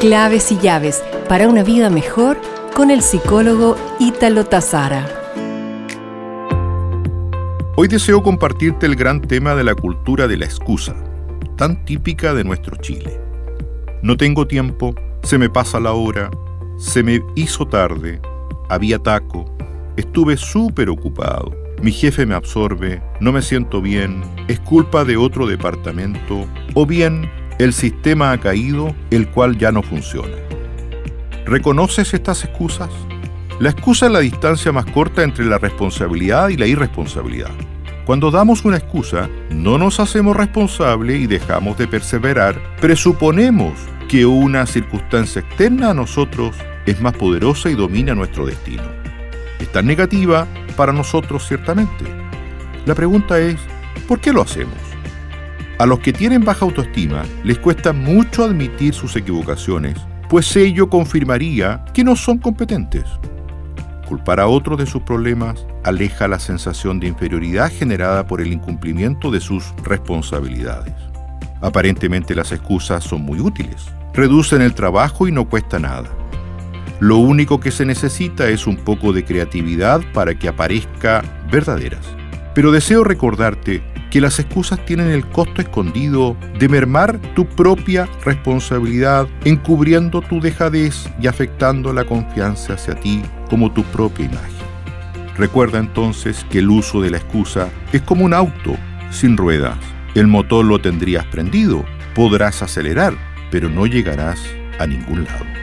Claves y llaves para una vida mejor con el psicólogo Ítalo Tazara. Hoy deseo compartirte el gran tema de la cultura de la excusa, tan típica de nuestro Chile. No tengo tiempo, se me pasa la hora, se me hizo tarde, había taco, estuve súper ocupado, mi jefe me absorbe, no me siento bien, es culpa de otro departamento, o bien el sistema ha caído, el cual ya no funciona. ¿Reconoces estas excusas? La excusa es la distancia más corta entre la responsabilidad y la irresponsabilidad. Cuando damos una excusa, no nos hacemos responsables y dejamos de perseverar, presuponemos que una circunstancia externa a nosotros es más poderosa y domina nuestro destino. Es tan negativa para nosotros ciertamente. La pregunta es, ¿por qué lo hacemos? A los que tienen baja autoestima les cuesta mucho admitir sus equivocaciones, pues ello confirmaría que no son competentes. Culpar a otros de sus problemas aleja la sensación de inferioridad generada por el incumplimiento de sus responsabilidades. Aparentemente las excusas son muy útiles, reducen el trabajo y no cuesta nada. Lo único que se necesita es un poco de creatividad para que aparezca verdaderas. Pero deseo recordarte que las excusas tienen el costo escondido de mermar tu propia responsabilidad, encubriendo tu dejadez y afectando la confianza hacia ti como tu propia imagen. Recuerda entonces que el uso de la excusa es como un auto sin ruedas. El motor lo tendrías prendido, podrás acelerar, pero no llegarás a ningún lado.